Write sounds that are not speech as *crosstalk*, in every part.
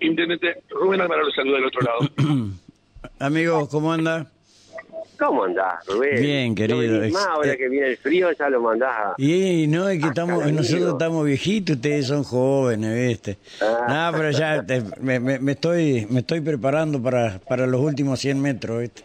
Intendente Rubén Alvarado lo saluda del otro lado. *clears throat* Amigo, ¿cómo anda? ¿Cómo andás, Rubén? Bien, querido. No más, ahora Eh, que viene el frío ya lo mandás a... Y no, es que estamos, nosotros estamos viejitos, ustedes son jóvenes, ¿viste? Ah. No, pero ya te- me, me- me estoy me estoy preparando para, para los últimos 100 metros, ¿viste?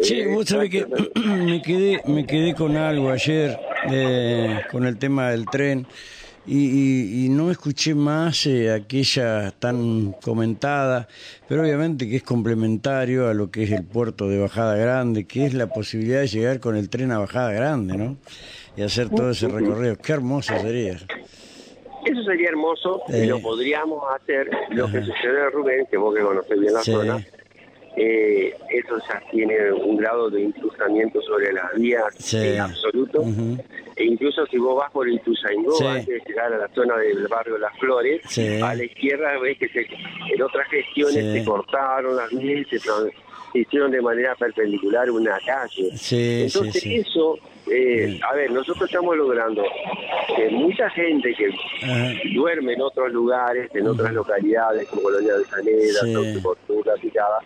Che, vos sabés que *clears throat* me quedé, me quedé con algo ayer, eh, con el tema del tren, y, y- y no escuché más eh, aquella tan comentada, pero obviamente que es complementario a lo que es el puerto de Bajada Grande, que es la posibilidad de llegar con el tren a Bajada Grande, ¿no? Y hacer todo ese recorrido. Qué hermoso sería. Eso sería hermoso Eh. y lo podríamos hacer. Lo que sucede, Rubén, que vos que conocés bien la Sí. zona, eh, eso ya tiene un grado de intrusamiento sobre las vías Sí. eh, absoluto. E incluso si vos vas por el Tuzaingó, Sí. antes de llegar a la zona del barrio Las Flores, Sí. a la izquierda ves que se- en otras gestiones se cortaron las vías y se, se hicieron de manera perpendicular una calle. Entonces eso, eh, a ver, nosotros estamos logrando que mucha gente que Ajá. duerme en otros lugares, en otras localidades como Colonia de Sanera, Sí. Tortuga, Picada,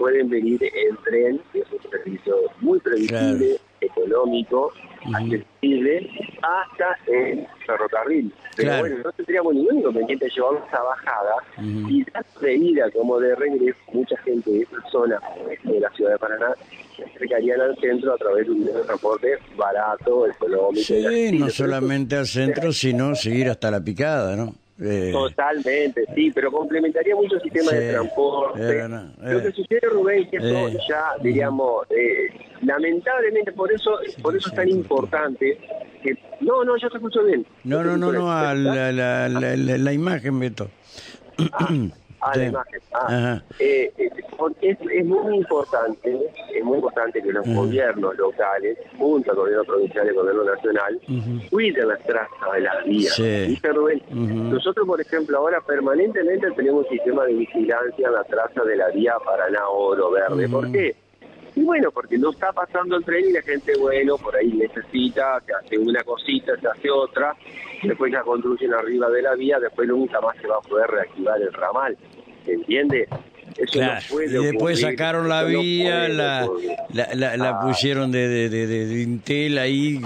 pueden venir en tren, que es un servicio muy previsible, económico, accesible, hasta el ferrocarril. Pero Claro. bueno, no tendríamos ningún inconveniente de llevar esa bajada y tanto de ida como de regreso, mucha gente de esa zona de la ciudad de Paraná se acercarían al centro a través de un transporte barato, económico. Sí, no solamente al centro, sino seguir hasta la picada, ¿no? Eh, Totalmente, sí, pero complementaría mucho el sistema Sí, de transporte. Lo que sucede, Rubén, que esto Eh. ya, diríamos, eh, lamentablemente, por eso por eso es tan importante que... No, no, yo te escucho bien. no, no, no, no, a la, la, la- la imagen, Beto. Ah, *clears throat* Sí. la imagen. Ah, eh, eh, porque es, es muy importante, es muy importante que los Ajá. gobiernos locales, junto al gobierno provincial y al gobierno nacional, cuiden las trazas de las vías. Sí. ¿Viste, Rubén? Nosotros, por ejemplo, ahora permanentemente tenemos un sistema de vigilancia en la traza de la vía Paraná-Oro Verde. Ujú. ¿Por qué? Y bueno, porque no está pasando el tren y la gente, bueno, por ahí necesita, se hace una cosita, se hace otra, después ya construyen arriba de la vía, después nunca más se va a poder reactivar el ramal. ¿Se entiende? Eso Claro, no puede y después ocurrir, sacaron la eso vía, la, la, la, la Ah. pusieron de, de, de, de- de Intel ahí,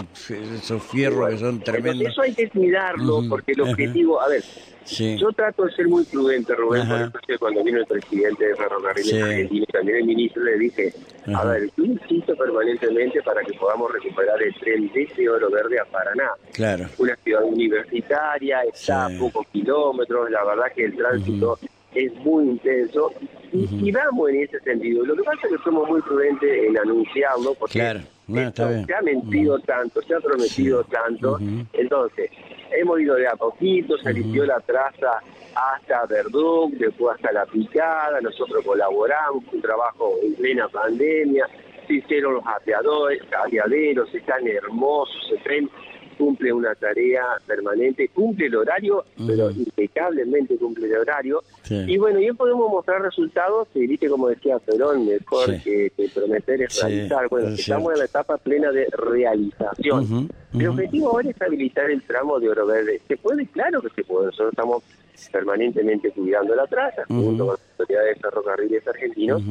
esos fierros que son tremendos. eso hay que cuidarlo, porque el ajá. objetivo, a ver, Sí, Yo trato de ser muy prudente, Rubén, por eso cuando vino el presidente de Ferrocarriles Sí. Argentinos y también el ministro le dije, a Ajá. ver, yo insisto permanentemente para que podamos recuperar el tren desde Oro Verde a Paraná. claro. Una ciudad universitaria, está Sí. a pocos kilómetros, la verdad que el tránsito es muy intenso y, y vamos en ese sentido. Lo que pasa es que somos muy prudentes en anunciarlo porque Claro. No, está esto bien. se ha mentido tanto, se ha prometido Sí. tanto. Entonces, hemos ido de a poquito, se limpió la traza hasta Verdún, después hasta La Picada, nosotros colaboramos, un trabajo en plena pandemia, se hicieron los apeadores, apeaderos, están hermosos, el tren cumple una tarea permanente, cumple el horario, pero impecablemente cumple el horario. Sí. Y bueno, y podemos mostrar resultados que, viste, como decía Perón, mejor Sí. que, que prometer es Sí, realizar. Bueno, es estamos cierto. en la etapa plena de realización. Ujú, El objetivo ahora es habilitar el tramo de Oro Verde. ¿Se puede? Claro que se puede. Nosotros estamos permanentemente cuidando la traza, junto con las autoridades de ferrocarriles argentinos.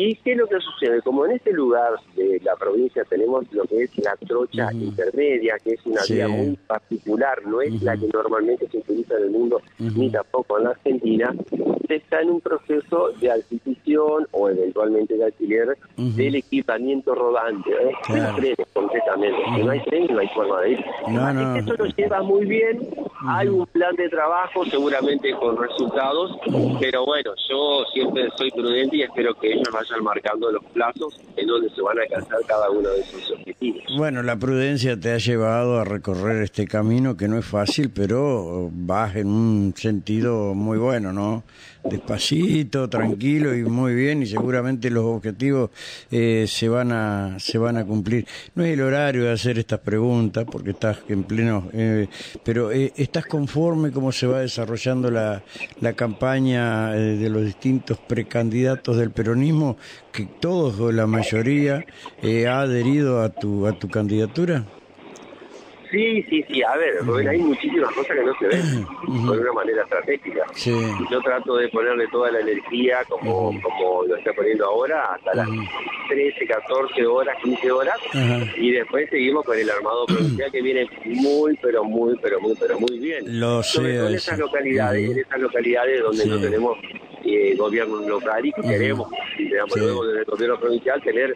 ¿Y qué es lo que sucede? Como en este lugar de la provincia tenemos lo que es la trocha intermedia, que es una Sí. vía muy particular, no es la que normalmente se utiliza en el mundo, ni tampoco en la Argentina, está en un proceso de adquisición o eventualmente de alquiler Ujú. del equipamiento rodante, ¿eh? Claro. Trenes completamente. Si no hay tren, no hay forma de ir. No, no. eso lo lleva muy bien, hay un plan de trabajo seguramente con resultados, pero bueno, yo siempre soy prudente y espero que ellos vayan marcando los plazos en donde se van a alcanzar cada uno de sus objetivos. Bueno, la prudencia te ha llevado a recorrer este camino que no es fácil, pero vas en un sentido muy bueno, ¿no? Despacito, tranquilo y muy bien, y seguramente los objetivos eh, se van a se van a cumplir. No es el horario de hacer estas preguntas porque estás en pleno, eh, pero eh, estás conforme cómo se va desarrollando la, la campaña eh, de los distintos precandidatos del peronismo, que todos o la mayoría eh, ha adherido a tu a tu candidatura. Sí, sí, sí. A ver, Rubén, hay muchísimas cosas que no se ven de una manera estratégica. Sí. Yo trato de ponerle toda la energía como, como lo está poniendo ahora, hasta las 13, 14 horas, 15 horas. Y después seguimos con el armado provincial que viene muy, pero muy, pero muy, pero muy bien. Lo Sobre sé, todo en esas localidades, en esas localidades donde Sí. no tenemos eh, gobierno local y queremos, digamos, Sí. luego del gobierno provincial, tener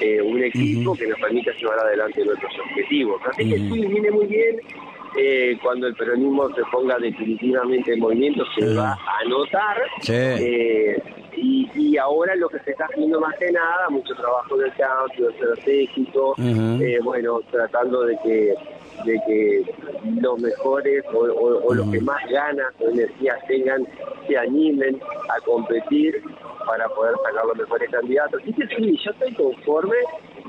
eh, un equipo que nos permita llevar adelante nuestros objetivos. Así que sí, viene muy bien. Eh, cuando el peronismo se ponga definitivamente en movimiento, se va a notar. Sí. Y, y ahora lo que se está haciendo más que nada, mucho trabajo del cambio estratégico, Ujú. eh, bueno, tratando de que de que los mejores o, o- o los que más ganas o energías tengan se animen a competir para poder sacar los mejores candidatos. Así que sí, yo estoy conforme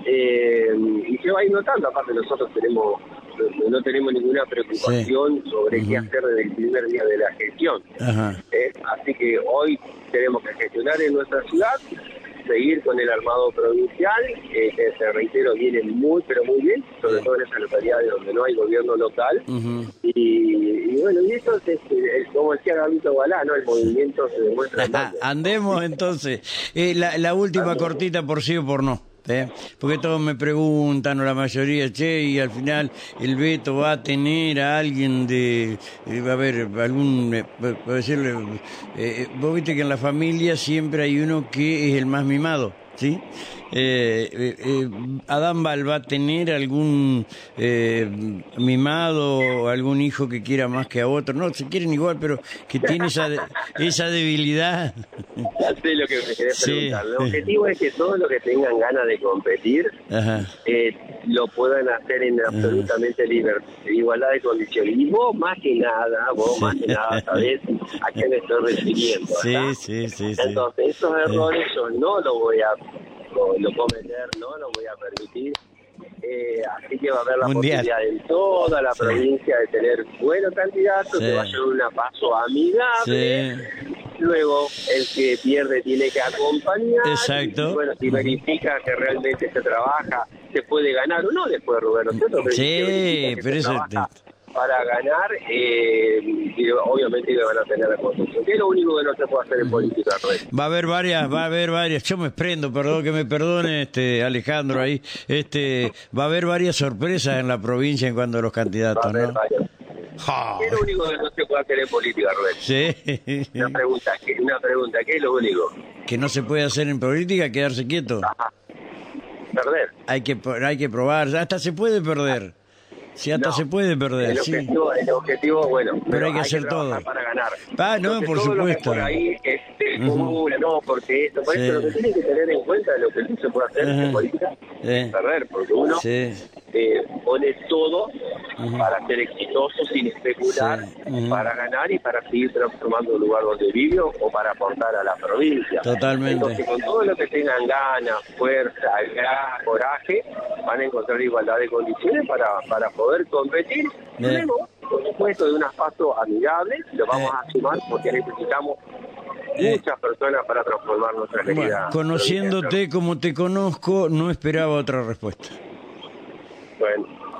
eh, y se va a ir notando, aparte nosotros tenemos no tenemos ninguna preocupación sobre qué hacer desde el primer día de la gestión. Ajá. Eh, así que hoy tenemos que gestionar en nuestra ciudad, seguir con el armado provincial, eh, que se reitero viene muy pero muy bien, sobre todo en esas localidades donde no hay gobierno local. Y, y bueno, y eso es, es como decía Gabito Balá, ¿no? El movimiento se demuestra. *laughs* Andemos entonces. Eh, la, la última cortita por sí o por no. ¿Eh? Porque todos me preguntan, o la mayoría, che, y al final el veto va a tener a alguien de. eh, a haber algún. eh, decirle. eh, vos viste que en la familia siempre hay uno que es el más mimado, ¿sí? Eh, eh, eh, Adán Val va a tener algún eh, mimado o algún hijo que quiera más que a otro. No, se quieren igual, pero que tiene esa, de- *laughs* esa debilidad. Ya sé lo que me querés Sí. preguntar. El objetivo es que todos los que tengan ganas de competir eh, lo puedan hacer en absolutamente libertad, igualdad de condiciones. Y vos más que nada, vos más que nada sabés a qué me estoy refiriendo. Sí, ¿verdad? sí, sí, sí. Entonces, esos errores yo no lo voy a lo, lo cometer, no lo voy a permitir. Eh, así que va a haber la Mundial. posibilidad en toda la Sí. provincia de tener buenos candidatos, Sí. que vayan a un paso amigable. Sí. Luego, el que pierde tiene que acompañar. Exacto. Y, bueno, si verifica que realmente se trabaja, se puede ganar o no después, Rubén. Sí, pero eso Para ganar, eh, y obviamente que van a tener la construcción, que es lo único que no se puede hacer en política, Rubén. Va a haber varias, va a haber varias. Yo me prendo, perdón que me perdone, este Alejandro ahí. Este, va a haber varias sorpresas en la provincia en cuanto a los a candidatos, ¿no? ¿Qué es lo único que no se puede hacer en política, Rubén? Sí. Una pregunta, ¿qué, una pregunta, ¿qué es lo único? Que no se puede hacer en política, quedarse quieto. Ajá. Perder. Hay que, hay que probar, hasta se puede perder. Sí, hasta No. se puede perder, El sí. objetivo, el objetivo, bueno, Pero hay que hacer todo. para ganar. Ah, no, Entonces, por todo lo que supuesto. por ahí es es Ujú. común, no, porque esto, por Sí. eso lo que tener en cuenta lo que sí se puede hacer en política Sí. es perder, porque uno Sí. Eh, pone todo para ser exitoso sin especular, Sí. Para ganar y para seguir transformando el lugar donde vive o para aportar a la provincia. Totalmente. Entonces, con todo lo que tengan ganas, fuerza, gas, coraje, van a encontrar igualdad de condiciones para, para poder competir. Bien. luego, por supuesto, de unas pasos amigables, lo vamos Eh. a sumar porque necesitamos Eh. muchas personas para transformar nuestra Bueno, conociéndote como te conozco, no esperaba otra respuesta.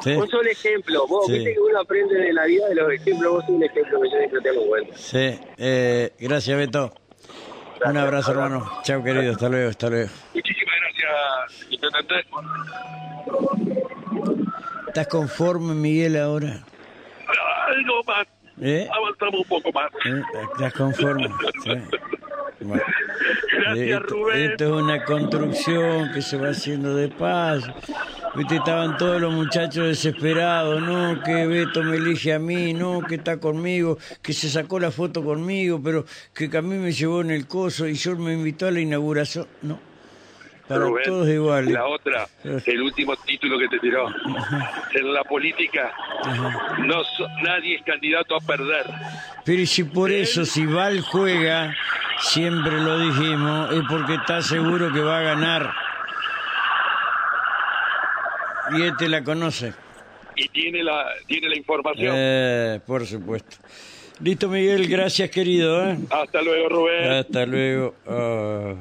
Sí. vos sos el ejemplo. Vos Sí. viste que uno aprende de la vida de los ejemplos. Vos sos un ejemplo que yo siempre tengo en cuenta. Sí, eh, gracias Beto. Un abrazo abrazo. hermano. Chao querido, hasta luego, hasta luego. Muchísimas gracias. ¿Estás conforme Miguel ahora? Algo más. ¿Eh? Avanzamos un poco más. ¿Eh? ¿Estás conforme? Sí. Bueno. Gracias, Esto, Rubén. esto es una construcción que se va haciendo de paz. Viste, estaban todos los muchachos desesperados, no, que Beto me elige a mí, no, que está conmigo, que se sacó la foto conmigo, pero que a mí me llevó en el coso y yo me invitó a la inauguración. No, para Rubén, todos iguales. La otra, el último título que te tiró. En la política, no so- nadie es candidato a perder. Pero si por eso, si Val juega, siempre lo dijimos, es porque está seguro que va a ganar. Y este la conoce. Y tiene la, tiene la información. Eh, por supuesto. Listo, Miguel, gracias, querido. ¿eh? Hasta luego, Rubén. Hasta luego. Ah.